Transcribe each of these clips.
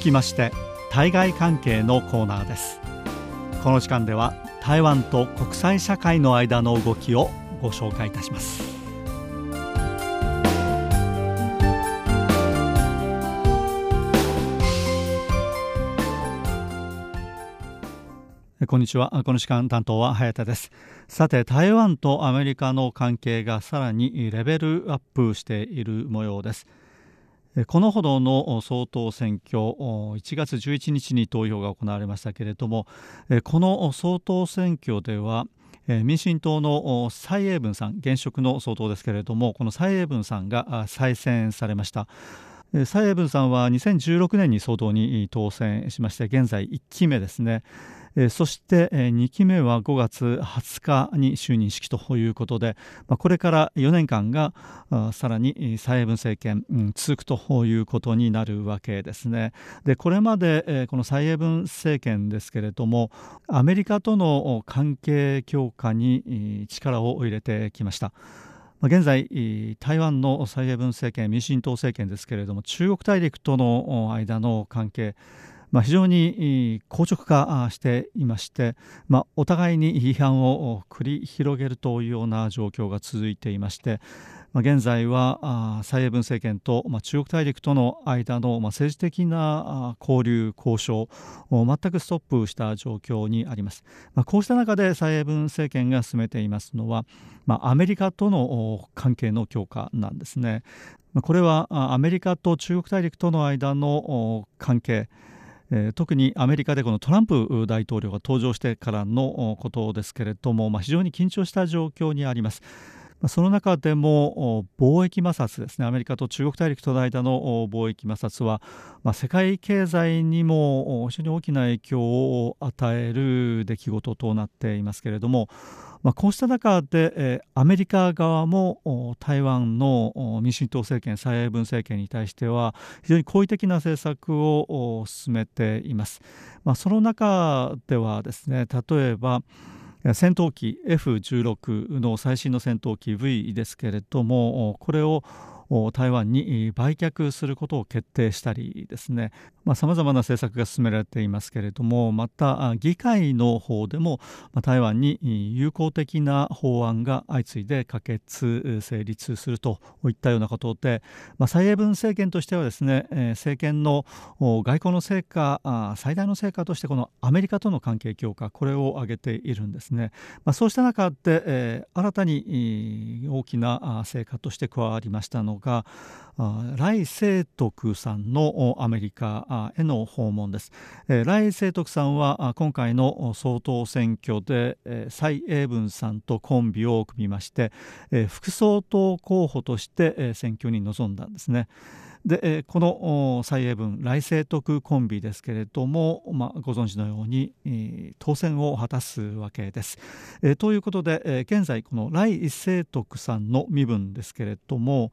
きまして対外関係のコーナーです。この時間では台湾と国際社会の間の動きをご紹介いたします。こんにちは。この時間担当は早田です。さて台湾とアメリカの関係がさらにレベルアップしている模様です。このほどの総統選挙1月11日に投票が行われましたけれどもこの総統選挙では民進党の蔡英文さん現職の総統ですけれどもこの蔡英文さんが再選されました。蔡英文さんは2016年に総統に当選しまして現在1期目ですね。そして2期目は5月20日に就任式ということでこれから4年間がさらに蔡英文政権続くということになるわけですね。でこれまでこの蔡英文政権ですけれどもアメリカとの関係強化に力を入れてきました。現在、台湾の蔡英文政権、民進党政権ですけれども、中国大陸との間の関係、まあ、非常に硬直化していまして、まあ、お互いに批判を繰り広げるというような状況が続いていまして、まあ、現在は蔡英文政権と、まあ、中国大陸との間の、まあ、政治的な交流交渉を全くストップした状況にあります、まあ、こうした中で蔡英文政権が進めていますのは、まあ、アメリカとの関係の強化なんですね。これはアメリカと中国大陸との間の関係、特にアメリカでこのトランプ大統領が登場してからのことですけれども、まあ、非常に緊張した状況にあります。その中でも貿易摩擦ですねアメリカと中国大陸との間の貿易摩擦は、まあ、世界経済にも非常に大きな影響を与える出来事となっていますけれども、まあ、こうした中で、アメリカ側も台湾の民進党政権蔡英文政権に対しては非常に好意的な政策を進めています。まあ、その中ではですね例えば戦闘機 F16 の最新の戦闘機 V ですけれどもこれを台湾に売却することを決定したりですね。さまざ、まな政策が進められていますけれどもまた議会の方でも台湾に友好的な法案が相次いで可決成立するといったようなことで、まあ、蔡英文政権としてはですね政権の外交の成果最大の成果としてこのアメリカとの関係強化これを挙げているんですね、まあ、そうした中で、え、新たに大きな成果として加わりましたのが来清徳さんのアメリカへの訪問です。来清徳さんは今回の総統選挙で蔡英文さんとコンビを組みまして副総統候補として選挙に臨んだんですね。でこの蔡英文来世徳コンビですけれども、まあ、ご存知のように、当選を果たすわけです。えということで、え現在この来世徳さんの身分ですけれども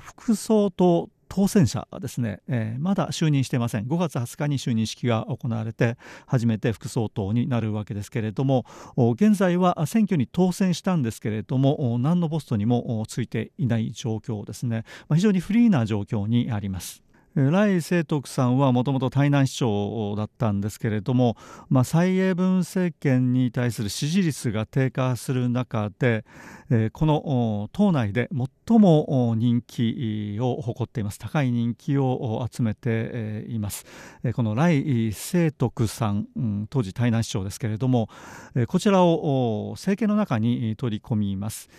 副総統当選者ですね、えー、まだ就任してません5月20日に就任式が行われて初めて副総統になるわけですけれども現在は選挙に当選したんですけれども何のポストにもついていない状況ですね、まあ、非常にフリーな状況にあります。来清徳さんはもともと台南市長だったんですけれども、まあ、蔡英文政権に対する支持率が低下する中で、え、この党内で最も人気を誇っています高い人気を集めています、この来清徳さん、当時台南市長ですけれども、こちらを政権の中に取り込みます。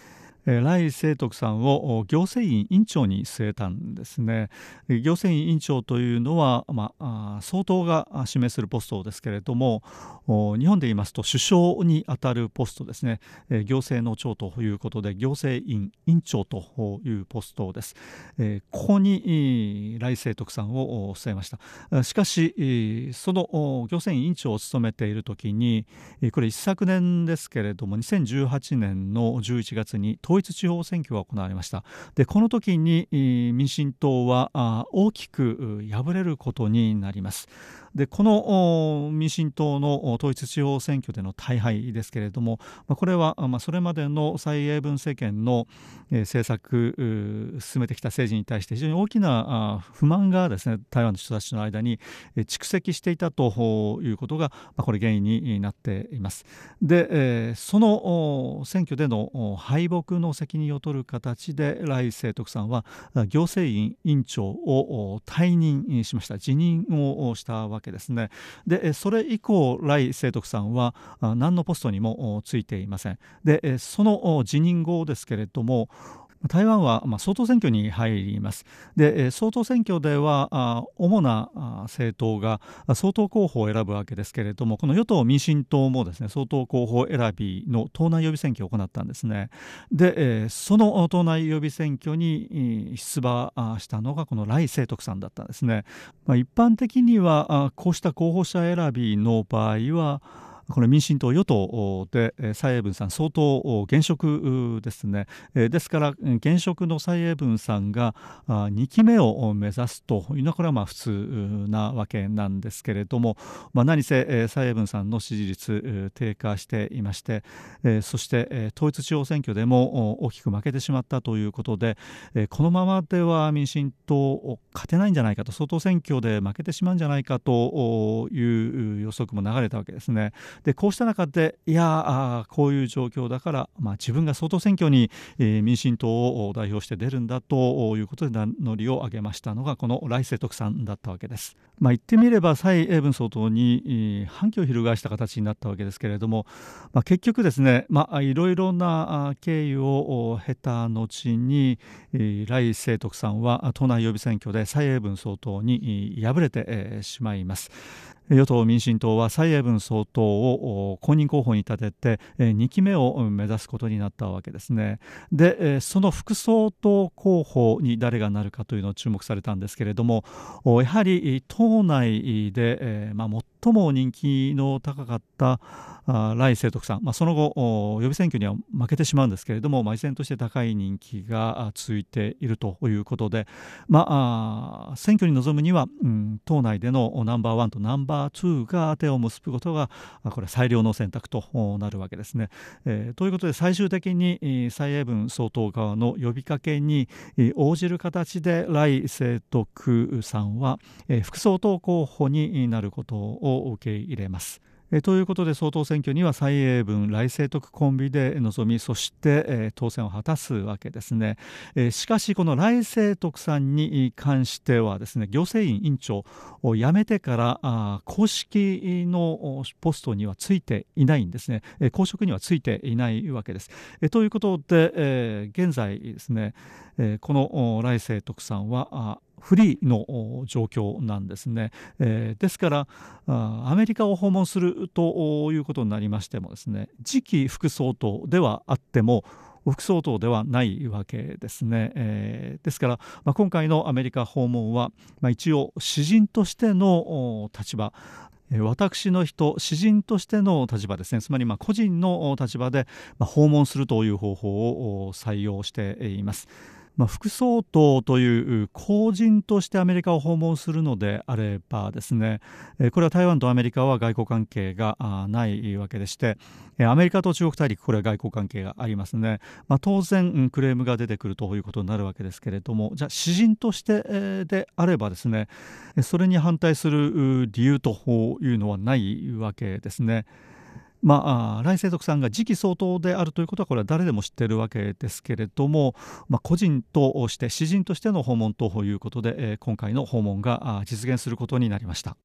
来清徳さんを行政院委員長に据えたんですね。行政院委員長というのは、まあ、総統が指名するポストですけれども日本で言いますと首相にあたるポストですね。行政の長ということで行政院委員長というポストです。ここに来清徳さんを据えました。しかしその行政院委員長を務めている時にこれ一昨年ですけれども2018年の11月に統統一地方選挙が行われましたでこの時に民進党は大きく敗れることになりますでこの民進党の統一地方選挙での大敗ですけれどもこれはそれまでの蔡英文政権の政策進めてきた政治に対して非常に大きな不満がですね台湾の人たちの間に蓄積していたということがこれ原因になっています。でその選挙での敗北の責任を取る形で来清徳さんは行政院院長を退任しました。辞任をしたわけですね。でそれ以降来清徳さんは何のポストにもついていません。でその辞任後ですけれども台湾はまあ総統選挙に入ります。で総統選挙では主な政党が総統候補を選ぶわけですけれどもこの与党・民進党もですね総統候補選びの党内予備選挙を行ったんですね。でその党内予備選挙に出馬したのがこの来清徳さんだったんですね。まあ、一般的にはこうした候補者選びの場合はこの民進党与党で蔡英文さん相当現職ですねですから現職の蔡英文さんが2期目を目指すというのはこれはまあ普通なわけなんですけれども、まあ、何せ蔡英文さんの支持率低下していましてそして統一地方選挙でも大きく負けてしまったということでこのままでは民進党勝てないんじゃないかと総統選挙で負けてしまうんじゃないかという予測も流れたわけですね。でこうした中でいやこういう状況だから、まあ、自分が総統選挙に、えー、民進党を代表して出るんだということで名乗りを上げましたのがこの来世徳さんだったわけです。まあ、言ってみれば蔡英文総統に反旗を翻した形になったわけですけれども、まあ、結局ですね、まあ、いろいろな経緯を経た後に来清徳さんは党内予備選挙で蔡英文総統に敗れてしまいます。与党・民進党は蔡英文総統を公認候補に立てて2期目を目指すことになったわけですね。でその副総統候補に誰がなるかというのを注目されたんですけれどもやはり党内で、まあ、最も人気の高かった来清徳さん、まあ、その後予備選挙には負けてしまうんですけれども、まあ、依然として高い人気が続いているということで、まあ、選挙に臨むには、うん、党内でのナンバーワンとナンバーバー2が手を結ぶことがこれ最良の選択となるわけですね。えー、ということで最終的に蔡英文総統側の呼びかけに応じる形で来清徳さんは副総統候補になることを受け入れます。えということで総統選挙には蔡英文来清徳コンビで臨みそして、え当選を果たすわけですね、えしかしこの来清徳さんに関してはですね行政院委員長を辞めてからあ公式のポストにはついていないんですね、え公職にはついていないわけです、えということで、え現在ですね、えこの来清徳さんはフリーの状況なんですね、えー、ですからアメリカを訪問するということになりましてもですね次期副総統ではあっても副総統ではないわけですね、えー、ですから、まあ、今回のアメリカ訪問は、まあ、一応詩人としての立場。私の人詩人としての立場ですね。つまりま個人の立場で訪問するという方法を採用しています。まあ、副総統という公人としてアメリカを訪問するのであればですねこれは台湾とアメリカは外交関係がないわけでしてアメリカと中国大陸これは外交関係がありますね、まあ、当然クレームが出てくるということになるわけですけれどもじゃあ詩人としてであればですねそれに反対する理由というのはないわけですね。まあ、来世徳さんが次期総統であるということはこれは誰でも知っているわけですけれども、まあ、個人として詩人としての訪問ということで、えー、今回の訪問が実現することになりました。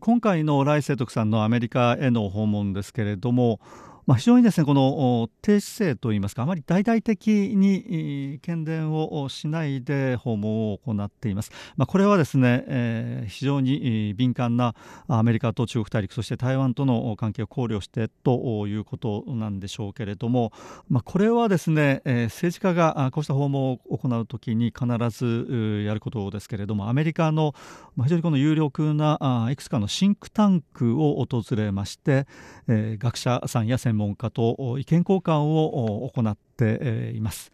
今回の来世徳さんのアメリカへの訪問ですけれどもまあ、非常にですねこの低姿勢といいますかあまり大々的に喧伝をしないで訪問を行っています、まあ、これはですね、えー、非常に敏感なアメリカと中国大陸そして台湾との関係を考慮してということなんでしょうけれども、まあ、これはですね、えー、政治家がこうした訪問を行うときに必ずやることですけれどもアメリカの非常にこの有力ないくつかのシンクタンクを訪れまして、えー、学者さんや専専門家と意見交換を行っています。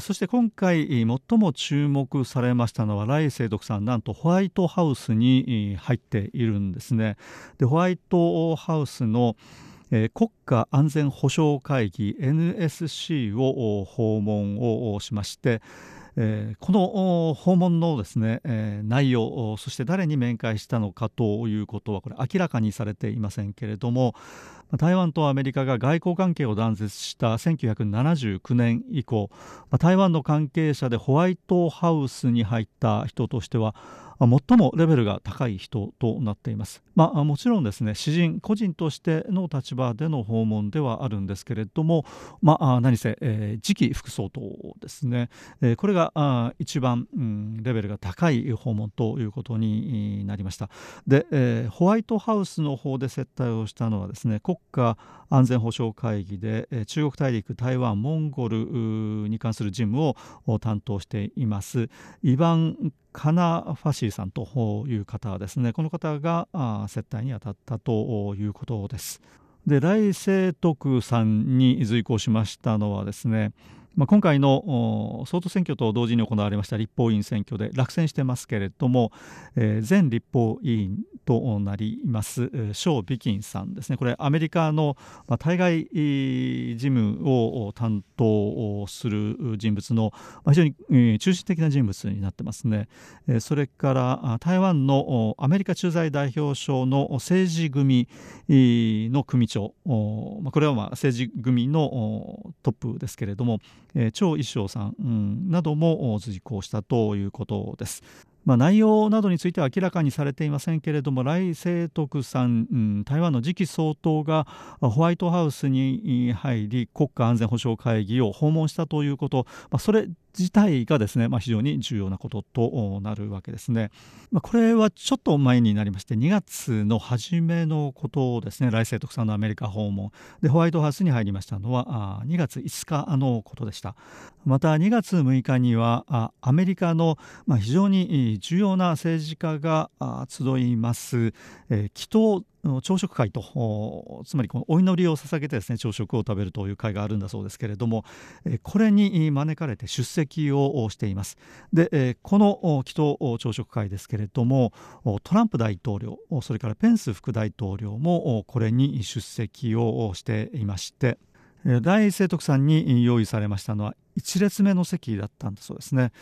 そして今回最も注目されましたのは来清徳さんなんとホワイトハウスに入っているんですねでホワイトハウスの国家安全保障会議 NSC を訪問をしましてえー、この訪問のですね、えー、内容そして誰に面会したのかということはこれ明らかにされていませんけれども台湾とアメリカが外交関係を断絶した1979年以降台湾の関係者でホワイトハウスに入った人としては最もレベルが高い人となっています。まあ、もちろんですね詩人個人としての立場での訪問ではあるんですけれども、まあ、何せ、えー、次期副総統ですね、えー、これがあ一番、うん、レベルが高い訪問ということになりましたで、えー、ホワイトハウスの方で接待をしたのはですね国家安全保障会議で、え、中国大陸台湾モンゴルに関する事務を担当していますイヴァンカナ・ファシーさんという方ですね。この方が接待に当たったということです。で来世徳さんに随行しましたのはですねまあ、今回の総統選挙と同時に行われました立法委員選挙で落選してますけれども、えー、前立法委員となりますショー・ビキンさんですね。これアメリカの、対外事務を担当する人物の、非常に中心的な人物になってますね、それから台湾のアメリカ駐在代表省の政治組の組長、これはまあ政治組のトップですけれどもえー、張一生さん、うん、なども随行したということです。まあ、内容などについては明らかにされていませんけれども来清徳さん、うん、台湾の次期総統がホワイトハウスに入り国家安全保障会議を訪問したということ、まあ、それ自体がですね、まあ、非常に重要なこととなるわけですね。まあ、これはちょっと前になりまして2月の初めのことですね来世徳さんのアメリカ訪問でホワイトハウスに入りましたのは2月5日のことでした。また2月6日にはアメリカの非常に重要な政治家が集います祈祷朝食会とつまりこのお祈りを捧げてですね朝食を食べるという会があるんだそうですけれどもこれに招かれて出席をしています。でこの祈祷朝食会ですけれどもトランプ大統領それからペンス副大統領もこれに出席をしていまして大聖徳さんに用意されましたのは1列目の席だったんだそうですね、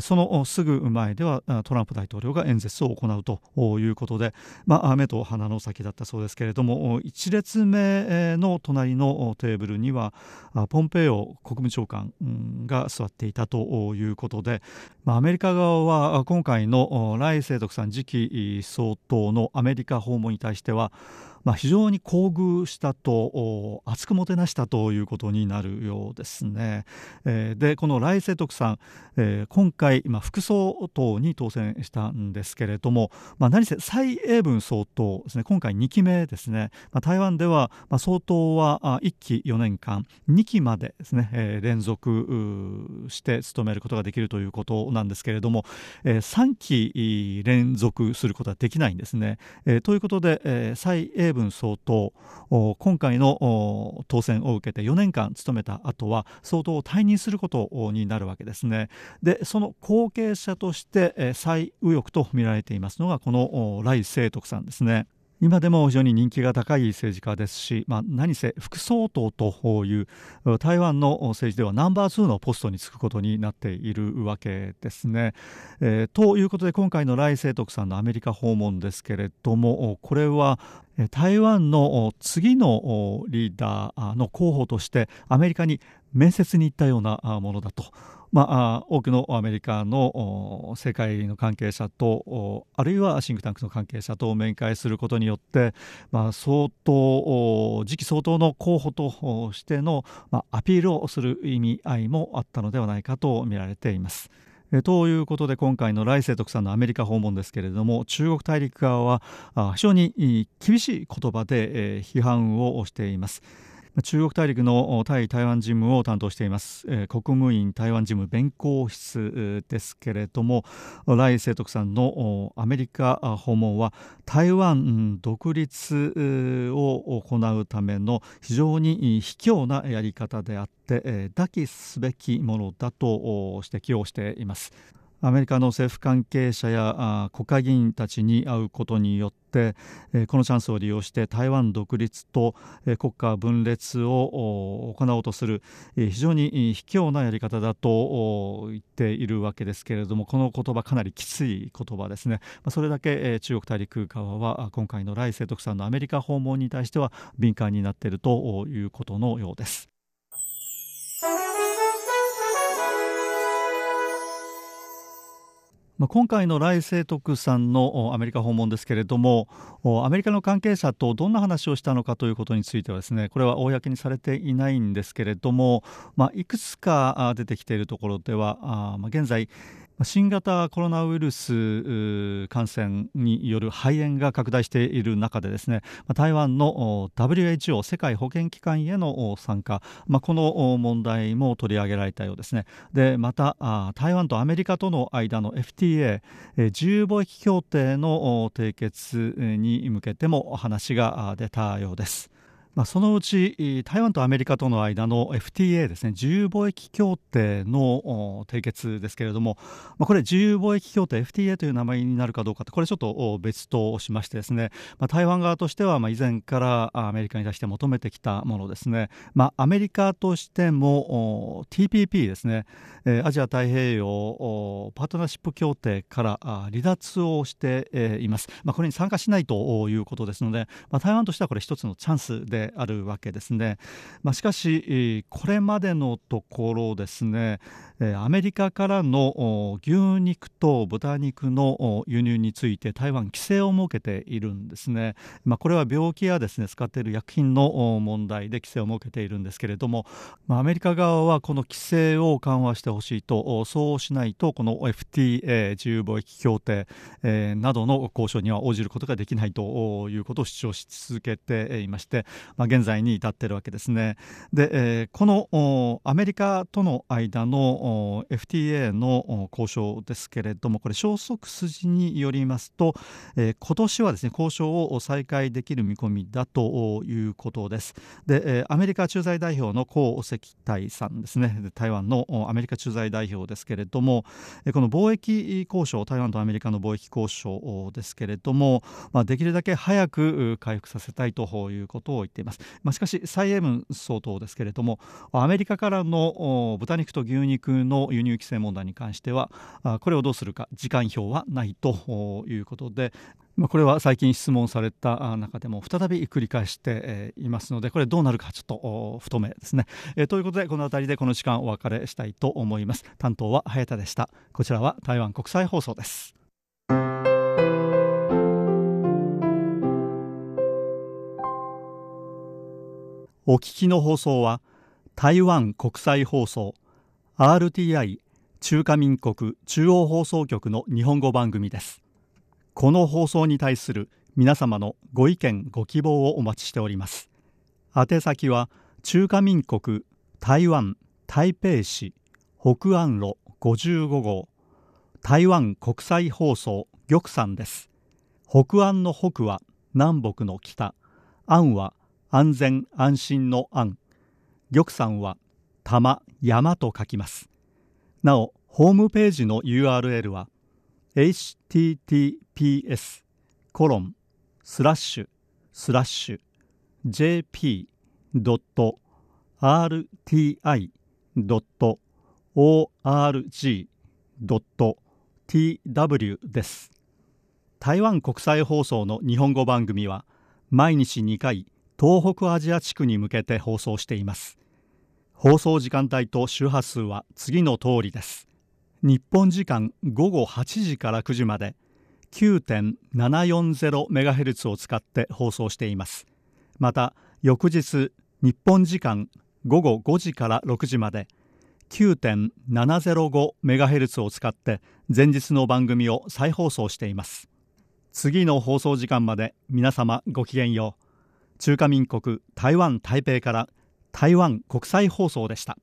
そのすぐ前ではトランプ大統領が演説を行うということで、まあ、目と鼻の先だったそうですけれども1列目の隣のテーブルにはポンペイオ国務長官が座っていたということで、まあ、アメリカ側は今回の来清徳さん次期総統のアメリカ訪問に対してはまあ、非常に厚遇したと熱くもてなしたということになるようですね。えー、でこの来世徳さん、えー、今回、まあ、副総統に当選したんですけれども、まあ、何せ蔡英文総統ですね今回2期目ですね、まあ、台湾では、まあ、総統は1期4年間2期までですね、えー、連続して務めることができるということなんですけれども、えー、3期連続することはできないんですね。えー、ということで、えー、蔡英文総統。今回の当選を受けて4年間務めた後は総統を退任することになるわけですね。でその後継者として最右翼と見られていますのがこの来清徳さんですね。今でも非常に人気が高い政治家ですし、まあ、何せ副総統という台湾の政治ではナンバー2のポストに就くことになっているわけですね。えー、ということで今回の来清徳さんのアメリカ訪問ですけれどもこれは台湾の次のリーダーの候補としてアメリカに面接に行ったようなものだとまあ、多くのアメリカの世界の関係者とあるいはシンクタンクの関係者と面会することによって、まあ、相当次期総統の候補としての、まあ、アピールをする意味合いもあったのではないかと見られています。ということで今回の来世徳さんのアメリカ訪問ですけれども中国大陸側は非常に厳しい言葉で批判をしています。中国大陸の対台湾事務を担当しています、えー、国務院台湾事務弁公室ですけれども来清徳さんのアメリカ訪問は台湾独立を行うための非常に卑怯なやり方であって、えー、妥すべきものだと指摘をしています。アメリカの政府関係者や国会議員たちに会うことによって、このチャンスを利用して台湾独立と、国家分裂を行おうとする、非常に卑怯なやり方だと言っているわけですけれどもこの言葉かなりきつい言葉ですね、それだけ、中国大陸側は今回の来清徳さんのアメリカ訪問に対しては敏感になっているということのようです。今回の来世徳さんのアメリカ訪問ですけれどもアメリカの関係者とどんな話をしたのかということについてはですねこれは公にされていないんですけれども、まあ、いくつか出てきているところでは、まあ、現在新型コロナウイルス感染による肺炎が拡大している中でですね台湾の WHO 世界保健機関への参加、まあ、この問題も取り上げられたようですね。でまた台湾とアメリカとの間の FTA 自由貿易協定の締結に向けても話が出たようです。まあ、そのうち台湾とアメリカとの間の FTA ですね自由貿易協定の締結ですけれども、まあ、これ自由貿易協定 FTA という名前になるかどうかこれちょっと別としましてですね、まあ、台湾側としてはまあ以前からアメリカに対して求めてきたものですね、まあ、アメリカとしても TPP ですねアジア太平洋パートナーシップ協定から離脱をしています、まあ、これに参加しないということですので、まあ、台湾としてはこれ一つのチャンスであるわけですね。まあ、しかしこれまでのところですねアメリカからの牛肉と豚肉の輸入について台湾規制を設けているんですね、まあ、これは病気やですね使っている薬品の問題で規制を設けているんですけれども、まあ、アメリカ側はこの規制を緩和してほしいとそうしないとこの FTA 自由貿易協定、などの交渉には応じることができないということを主張し続けていまして、まあ、現在に至っているわけですね。で、えー、このアメリカとの間の FTA の交渉ですけれどもこれ消息筋によりますと、えー、今年はですね交渉を再開できる見込みだということです。で、えー、アメリカ駐在代表の高石泰さんですね。台湾のアメリカ駐在代表ですけれどもこの貿易交渉台湾とアメリカの貿易交渉ですけれども、まあ、できるだけ早く回復させたいということを言っています、まあ、しかし蔡英文総統ですけれどもアメリカからの豚肉と牛肉の輸入規制問題に関してはこれをどうするか時間表はないということでまあ、これは最近質問された中でも再び繰り返していますのでこれどうなるかちょっと不透明ですね。えということでこの辺りでこの時間お別れしたいと思います。担当は早田でした。こちらは台湾国際放送です。お聞きの放送は台湾国際放送 RTI 中華民国中央放送局の日本語番組です。この放送に対する皆様のご意見ご希望をお待ちしております。宛先は中華民国台湾台北市北安路55号台湾国際放送玉山です。北安の北は南北の北安は安全安心の安。玉山は玉山と書きます。なおホームページの URL は https コロンスラッシュスラッシュ jp.rti.org.tw です。台湾国際放送の日本語番組は毎日2回東北アジア地区に向けて放送しています。放送時間帯と周波数は次の通りです。日本時間午後8時から9時まで 9.740MHz を使って放送しています。また翌日日本時間午後5時から6時まで 9.705MHz を使って前日の番組を再放送しています。次の放送時間まで皆様ごきげんよう。中華民国台湾台北から台湾国際放送でした。